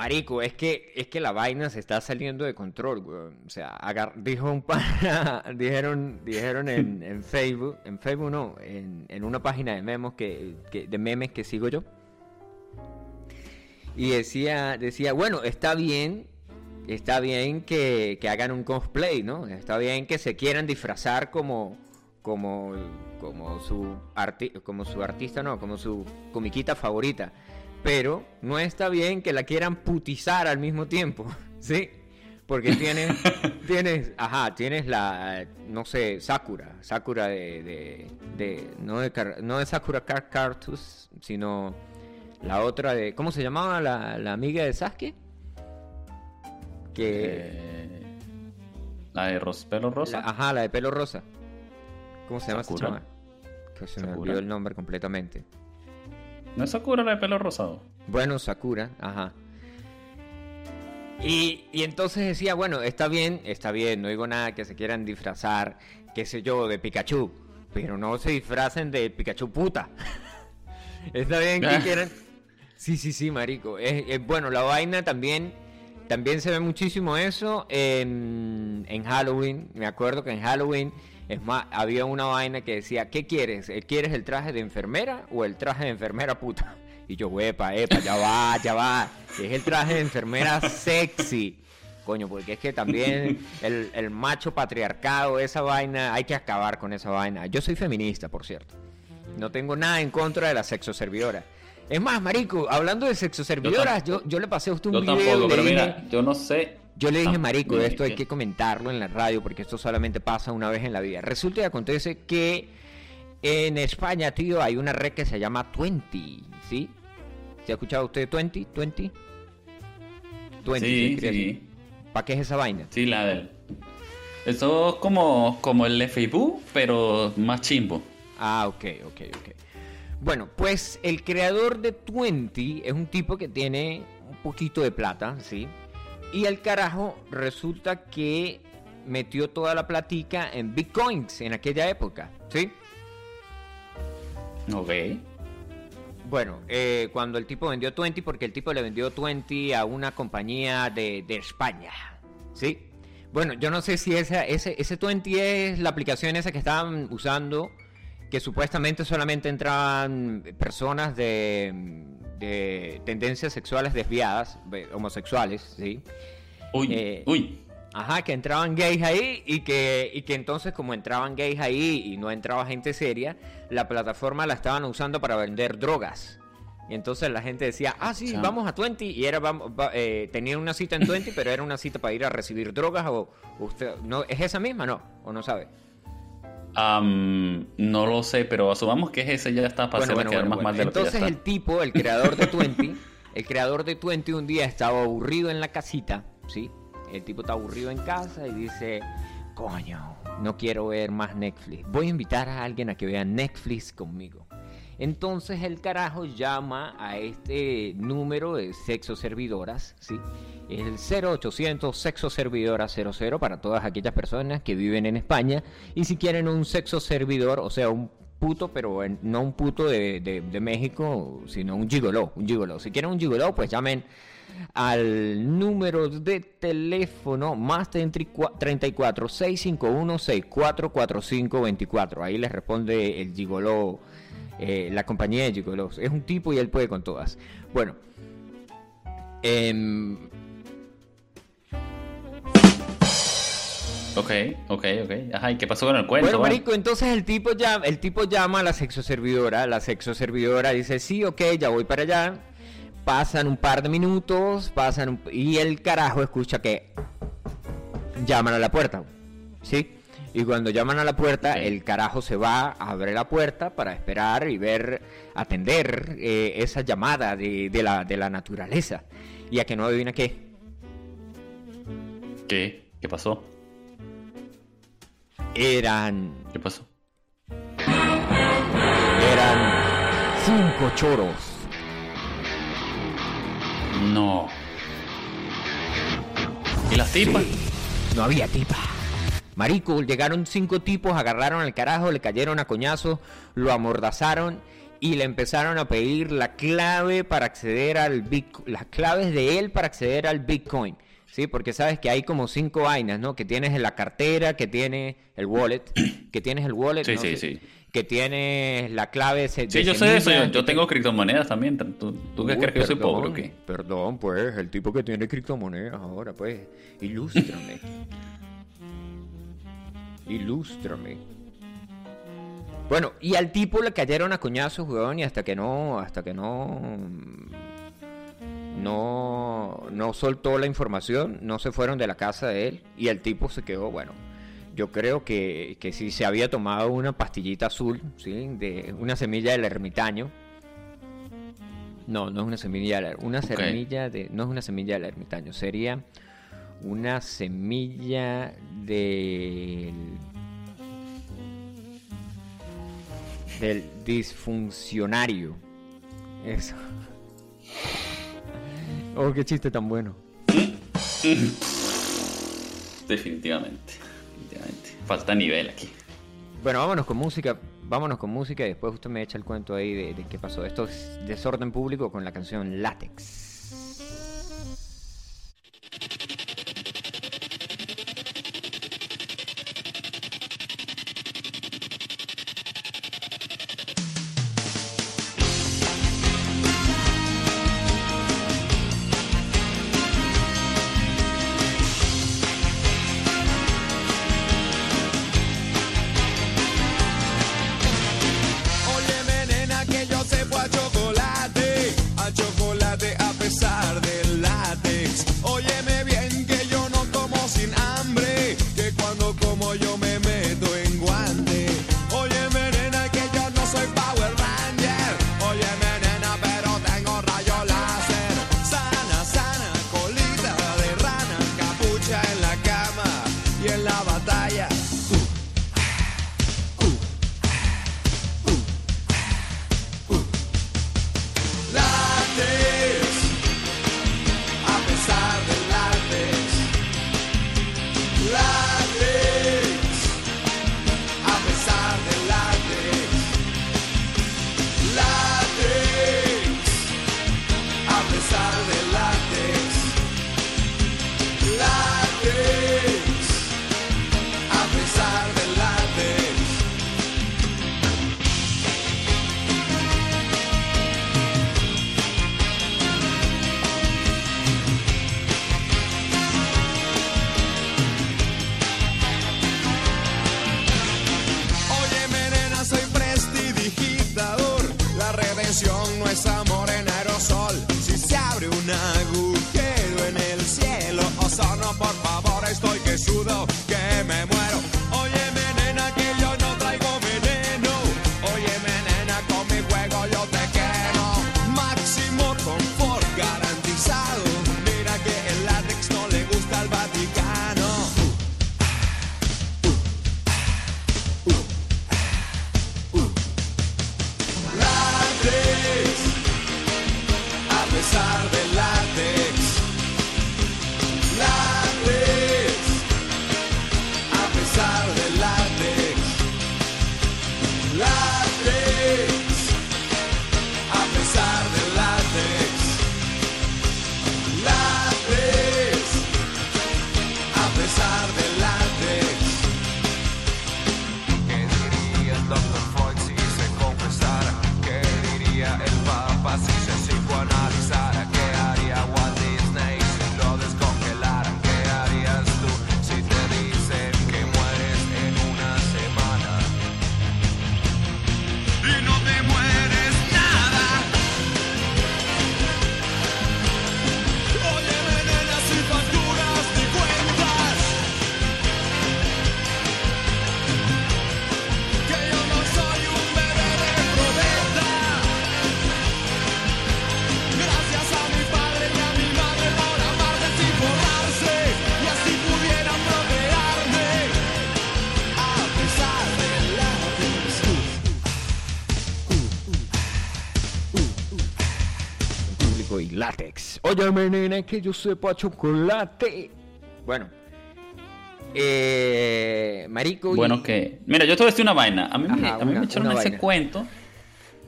Marico, es que, es que la vaina se está saliendo de control, güey. O sea, dijo un dijeron, dijeron en, Facebook, en Facebook no, en, una página de memes que, de memes que sigo yo. Y decía, decía, bueno, está bien, está bien que, hagan un cosplay, ¿no? Está bien que se quieran disfrazar como, como, como su como su artista, no, como su comiquita favorita pero no está bien que la quieran putizar al mismo tiempo, ¿sí? Porque tienes, tienes, ajá, tienes la, no sé, Sakura, Sakura de, de, no de, no de Sakura Car Cartus, sino la otra de, ¿cómo se llamaba la, la amiga de Sasuke? Que... Eh, la de pelo rosa. ajá, la de pelo rosa. ¿Cómo se llama esa chama? Que se me olvidó el nombre completamente. ¿No es Sakura la de pelo rosado? Bueno, Sakura, ajá. Y, entonces decía, bueno, está bien, está bien, no digo nada que se quieran disfrazar, qué sé yo, de Pikachu, pero no se disfracen de Pikachu puta. está bien que ah. quieran... Sí, sí, sí, marico. Es, bueno, la vaina también, también se ve muchísimo eso en, en Halloween. Me acuerdo que en Halloween es más, había una vaina que decía, ¿qué quieres? Eh, ¿Quieres el traje de enfermera o el traje de enfermera puta? Y yo, epa, epa, ya va, ya va. Es el traje de enfermera sexy. Coño, porque es que también el, macho patriarcado, esa vaina, hay que acabar con esa vaina. Yo soy feminista, por cierto. No tengo nada en contra de la sexoservidora. Es más, marico, hablando de sexoservidoras, yo, yo, le pasé a usted un yo Tampoco, pero mira, yo no sé yo le dije, marico, esto hay que comentarlo en la radio porque esto solamente pasa una vez en la vida. Resulta y acontece que en España, tío, hay una red que se llama Twenty, ¿sí? ¿Se ha escuchado usted Twenty? ¿Twenty? Twenty, sí, sí. ¿Para qué es esa vaina? Sí, la de... Eso es como, como el Facebook, pero más chimbo. Ah, ok, ok, ok. Bueno, pues el creador de Twenty es un tipo que tiene un poquito de plata, ¿sí? Y el carajo resulta que metió toda la platica en bitcoins en aquella época, ¿sí? Ok. Bueno, eh, cuando el tipo vendió 20, porque el tipo le vendió 20 a una compañía de, España, ¿sí? Bueno, yo no sé si ese, ese 20 es la aplicación esa que estaban usando, que supuestamente solamente entraban personas de de tendencias sexuales desviadas, homosexuales, ¿sí? Uy, eh, uy. Ajá, que entraban gays ahí y que, y que entonces como entraban gays ahí y no entraba gente seria, la plataforma la estaban usando para vender drogas. Y entonces la gente decía, ah, sí, vamos a 20. Y era, vamos, eh, tenían una cita en 20, pero era una cita para ir a recibir drogas. O usted, ¿no, ¿Es esa misma? No, o no sabe no lo sé, pero asumamos que es ese ya está para quedar más mal de lo Entonces el tipo, el creador de Twenty, el creador de Twenty un día estaba aburrido en la casita, ¿sí? El tipo está aburrido en casa y dice, coño, no quiero ver más Netflix. Voy a invitar a alguien a que vea Netflix conmigo. Entonces el carajo llama a este número de sexo servidoras, ¿sí? El 0800 sexo servidora 00 para todas aquellas personas que viven en España y si quieren un sexo servidor, o sea, un puto, pero no un puto de, México, sino un gigoló, un gigoló. Si quieren un gigoló, pues llamen al número de teléfono más 34 651 6445 24. Ahí les responde el gigoló, eh, la compañía de gigolos. Es un tipo y él puede con todas. Bueno. Eh, Ok, ok, ok. Ajá, ¿y qué pasó con el cuento? Bueno, marico, entonces el tipo, ya, el tipo llama a la sexoservidora, la sexoservidora dice, sí, ok, ya voy para allá. Pasan un par de minutos, pasan y el carajo escucha que llaman a la puerta, ¿sí? Y cuando llaman a la puerta, el carajo se va, abre la puerta para esperar y ver, atender eh, esa llamada de, la, de la naturaleza. Y a que no adivina qué. ¿Qué? ¿Qué pasó? eran. ¿Qué pasó? Eran cinco choros. No. ¿Y las tipas? no había tipa. Marico, llegaron cinco tipos, agarraron al carajo, le cayeron a coñazo, lo amordazaron y le empezaron a pedir la clave para acceder al Bitcoin, las claves de él para acceder al Bitcoin. Sí, porque sabes que hay como cinco vainas, ¿no? Que tienes en la cartera, que tienes el wallet, que tienes el wallet, sí, sí, sí. que tienes la clave. sí, yo sé eso, yo, tengo criptomonedas también. ¿Tú, tú qué crees que yo soy pobre o qué? Perdón, pues, el tipo que tiene criptomonedas ahora, pues, ilústrame. ilústrame. Bueno, y al tipo le cayeron a coñazos, weón, y hasta que no, hasta que no no, no soltó la información, no se fueron de la casa de él y el tipo se quedó, bueno, yo creo que, que si se había tomado una pastillita azul, ¿sí? de una semilla del ermitaño, no, no es una semilla, una semilla de, no es una semilla del ermitaño, sería una semilla del del disfuncionario. Eso. Oh, qué chiste tan bueno. Definitivamente. Definitivamente. Falta nivel aquí. Bueno, vámonos con música. Vámonos con música y después usted me echa el cuento ahí de, de qué pasó. Esto es desorden público con la canción Látex. Óyeme, nena, que yo sepa chocolate. Bueno. Eh, marico. Bueno, que. Mira, yo te voy a decir una vaina. A mí, me, a mí me echaron ese cuento.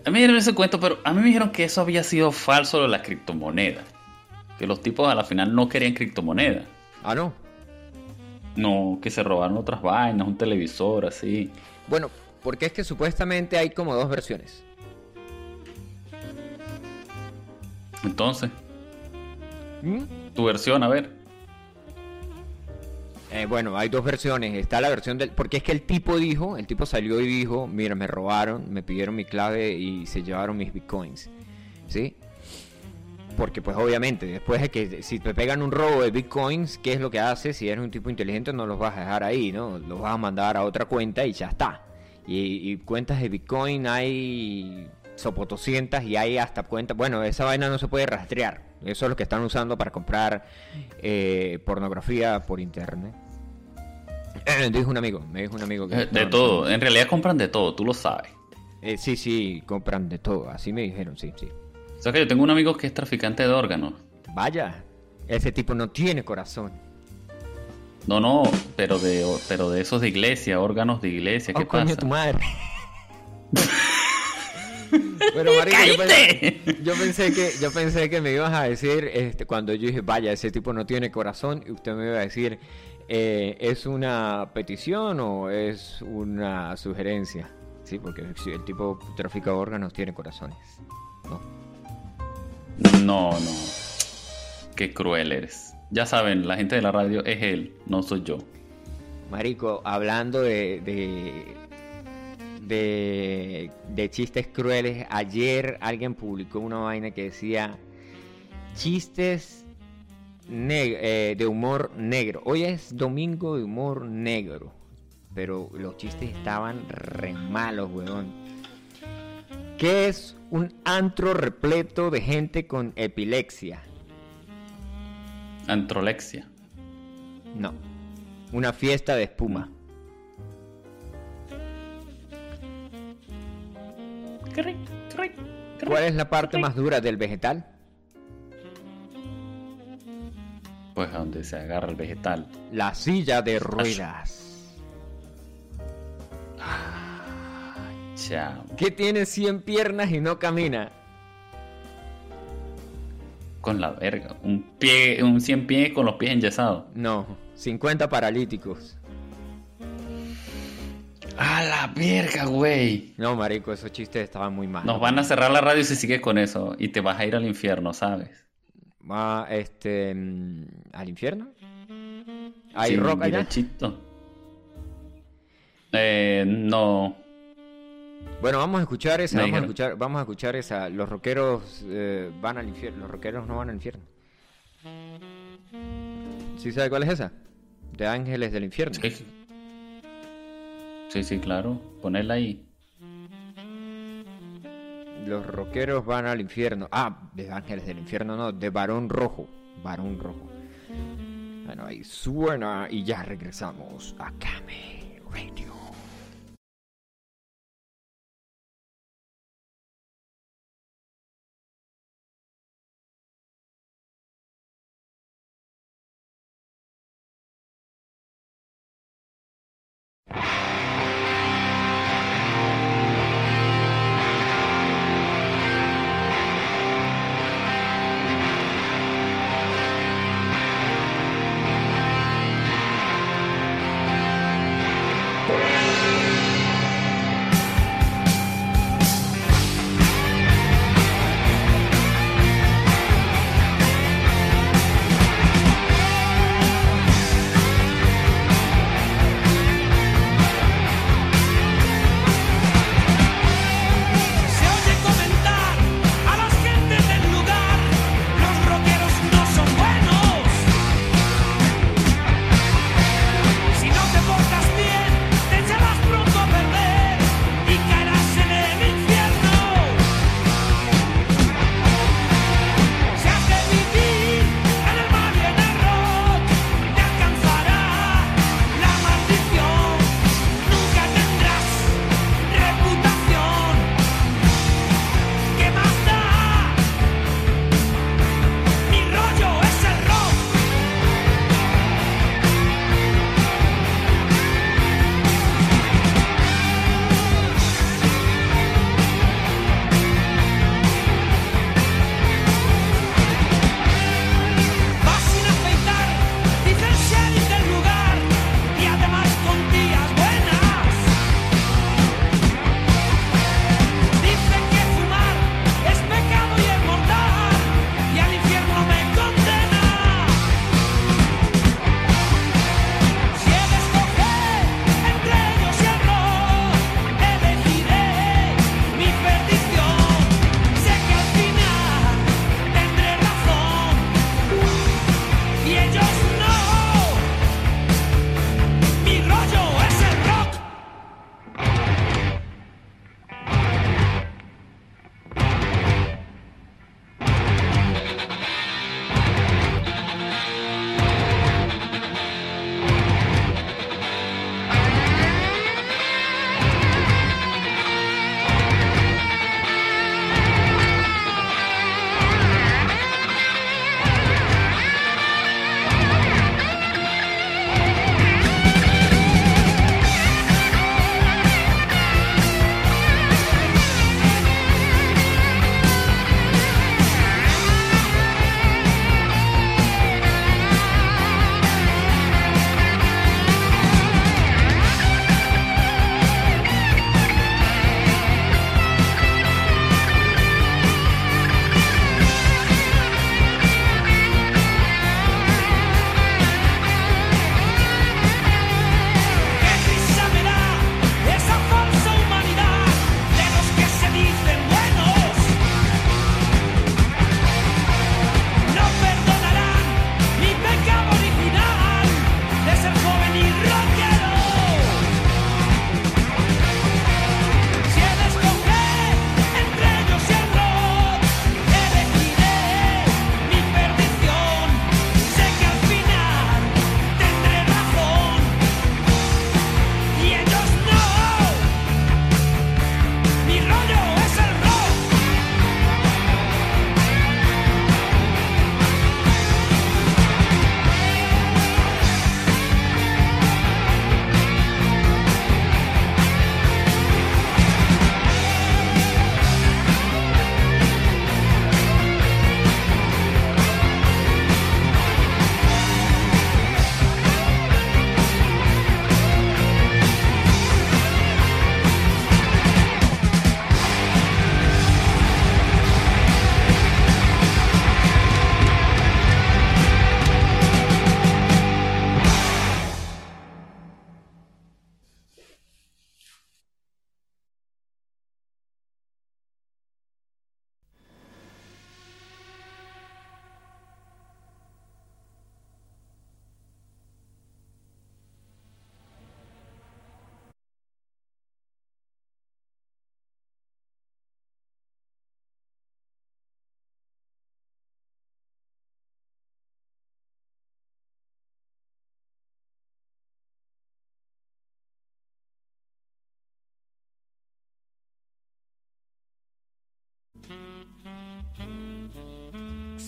A mí me dieron ese cuento, pero a mí me dijeron que eso había sido falso de la criptomoneda. Que los tipos a la final no querían criptomoneda. Ah, no. No, que se robaron otras vainas, un televisor, así. Bueno, porque es que supuestamente hay como dos versiones. Entonces, ¿Mm? tu versión, a ver. Eh, bueno, hay dos versiones. Está la versión del. Porque es que el tipo dijo, el tipo salió y dijo: Mira, me robaron, me pidieron mi clave y se llevaron mis bitcoins. ¿Sí? Porque, pues, obviamente, después de que si te pegan un robo de bitcoins, ¿qué es lo que haces? Si eres un tipo inteligente, no los vas a dejar ahí, ¿no? Los vas a mandar a otra cuenta y ya está. Y, cuentas de bitcoin hay sopotoscientas y hay hasta cuentas. Bueno, esa vaina no se puede rastrear. Eso es lo que están usando para comprar eh, pornografía por internet. Eh, dijo un amigo, me dijo un amigo que... Eh, de todo, en realidad compran de todo, tú lo sabes. sí, sí, compran de todo, así me dijeron, sí, sí. O sea que yo tengo un amigo que es traficante de órganos. Vaya, ese tipo no tiene corazón. No, no, pero de, pero de esos de iglesia, órganos de iglesia, ¿qué oh, pasa? tu madre. Pero marico, yo pensé, que yo pensé que me ibas a decir este, cuando yo dije, vaya, ese tipo no tiene corazón, y usted me iba a decir, eh, ¿es una petición o es una sugerencia? Sí, porque el tipo trafica órganos tiene corazones. No. No, no. Qué cruel eres. Ya saben, la gente de la radio es él, no soy yo. Marico, hablando de, de, chistes crueles. Ayer alguien publicó una vaina que decía chistes eh, de humor negro. Hoy es domingo de humor negro. Pero los chistes estaban re malos, weón. ¿Qué es un antro repleto de gente con epilepsia? Antrolexia. No. Una fiesta de espuma. ¿Cuál es la parte más dura del vegetal? Pues a donde se agarra el vegetal. La silla de ruedas. chao. ¿Qué tiene 100 piernas y no camina? Con la verga. Un pie, un 100 pies con los pies enyesados. No, 50 paralíticos. A la verga, güey. No, marico, esos chistes estaban muy mal. Nos van a cerrar la radio si sigues con eso y te vas a ir al infierno, ¿sabes? Va, este, mm, al infierno. ¿Hay rock allá? Eh, no. Bueno, vamos a escuchar esa, vamos a escuchar, vamos a escuchar esa. Los rockeros eh, van al infierno, los rockeros no van al infierno. ¿Sí sabe cuál es esa? De Ángeles del Infierno. Sí. Sí, sí, claro. Ponela ahí. Los rockeros van al infierno. Ah, de Ángeles del Infierno, no, de Varón Rojo. Varón Rojo. Bueno, ahí suena y ya regresamos a Kame Radio.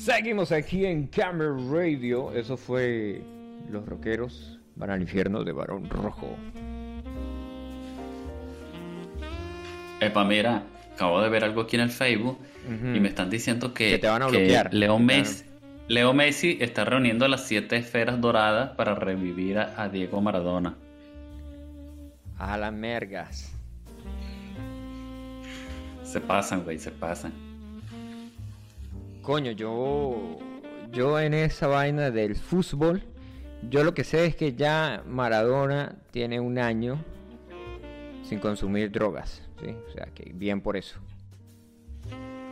Seguimos aquí en Camera Radio. Eso fue Los Rockeros van al infierno de Barón Rojo. Epa, mira, acabo de ver algo aquí en el Facebook y me están diciendo que, te van a bloquear. Leo, Messi, Leo Messi está reuniendo las siete esferas doradas para revivir a, Diego Maradona. A las mergas. Se pasan, güey, se pasan. Coño, yo. Yo en esa vaina del fútbol. Yo lo que sé es que ya Maradona tiene un año sin consumir drogas. ¿sí? O sea, que bien por eso.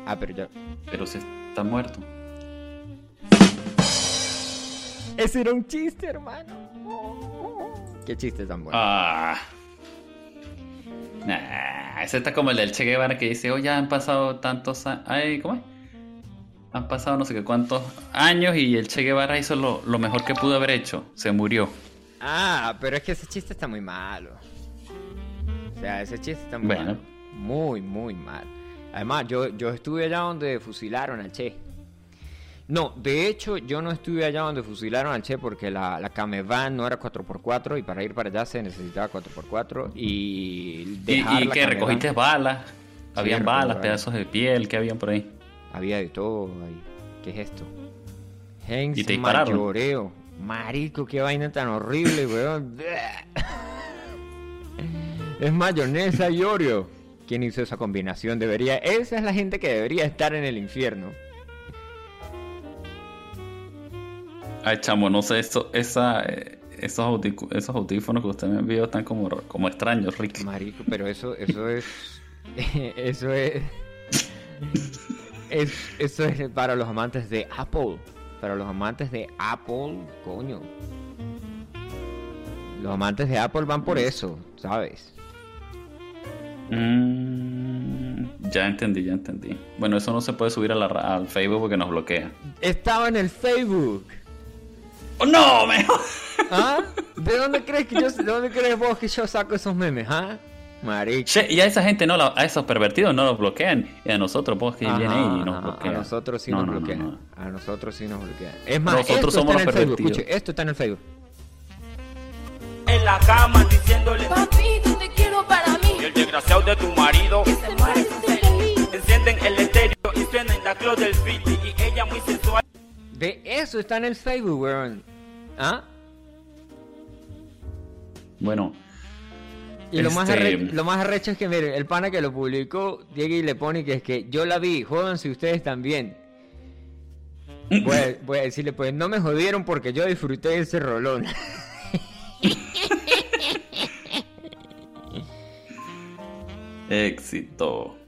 Ah, pero ya. Pero se está muerto. Ese era un chiste, hermano. Qué chiste tan bueno. Ah. Nah, ese está como el del Che Guevara que dice, oh, ya han pasado tantos años. Ay, ¿cómo es? Han pasado no sé qué cuántos años y el Che Guevara hizo lo, lo mejor que pudo haber hecho. Se murió. Ah, pero es que ese chiste está muy malo. O sea, ese chiste está muy malo. Muy, muy mal. Además, yo, yo estuve allá donde fusilaron al Che. No, de hecho, yo no estuve allá donde fusilaron al Che porque la, la Camevan no era 4x4 y para ir para allá se necesitaba 4x4 y dejar ¿Y, que recogiste balas? Habían balas, pedazos de piel, ¿qué habían por ahí? Había de todo ahí. ¿Qué es esto? Hens ¿Y te mayoreo. Marico, qué vaina tan horrible, weón. es mayonesa y Oreo. ¿Quién hizo esa combinación? Debería. Esa es la gente que debería estar en el infierno. Ay, chamo, no sé, esto, esa, eh, esos, esos audífonos que usted me envió están como, como extraños, Rick. Marico, pero eso, eso es. eso es, es. Eso es para los amantes de Apple. Para los amantes de Apple, coño. Los amantes de Apple van por eso, ¿sabes? Mm, ya entendí, ya entendí. Bueno, eso no se puede subir a la, al Facebook porque nos bloquea. Estaba en el Facebook. ¡Oh, no, mejor! ¿Ah? ¿De dónde crees que yo, de dónde crees vos que yo saco esos memes, ah? Marico. y a esa gente no a esos pervertidos no los bloquean. Y a nosotros, vos que viene ahí y nos bloquean. A nosotros sí nos bloquean. a nosotros sí nos bloquean. Es más, nosotros somos los pervertidos. Escuche, esto está en el Facebook. En la cama diciéndole, Papito, te quiero para mí. Y el desgraciado de tu marido, que se muere Encienden el estéreo y suena en la club del beat. Y ella muy sensual. De eso está en el Facebook, weón. ¿Ah? Bueno. Y lo, más este, lo más arrecho es que, mire, el pana que lo publicó, Diego y le pone que es que yo la vi, si ustedes también. Voy a, voy a decirle, pues no me jodieron porque yo disfruté ese rolón. Éxito.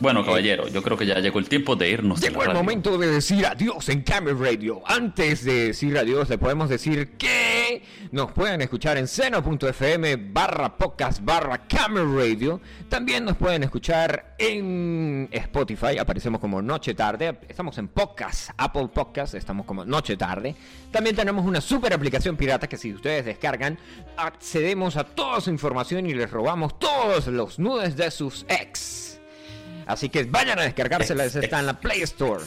Bueno, eh, caballero, yo creo que ya llegó el tiempo de irnos. Llegó el momento de decir adiós en Camera Radio. Antes de decir adiós, le podemos decir que nos pueden escuchar en seno.fm barra podcast barra Radio. También nos pueden escuchar en Spotify, aparecemos como Noche Tarde. Estamos en Podcast, Apple Podcast, estamos como Noche Tarde. También tenemos una super aplicación pirata que si ustedes descargan, accedemos a toda su información y les robamos todos los nudes de sus ex. Así que vayan a descargársela, está en la Play Store.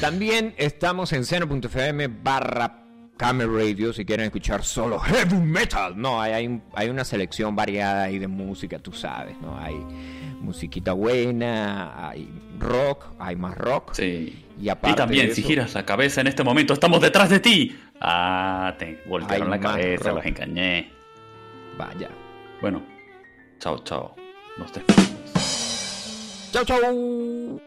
También estamos en seno.fm barra Camera Radio si quieren escuchar solo heavy metal. No, hay, hay, una selección variada ahí de música, tú sabes, ¿no? Hay musiquita buena, hay rock, hay más rock. Sí. Y, también, si giras la cabeza en este momento, estamos detrás de ti. Ah, te voltearon la cabeza, los engañé. Vaya. Bueno, Chao, chao. Nos despedimos. Chao, chao.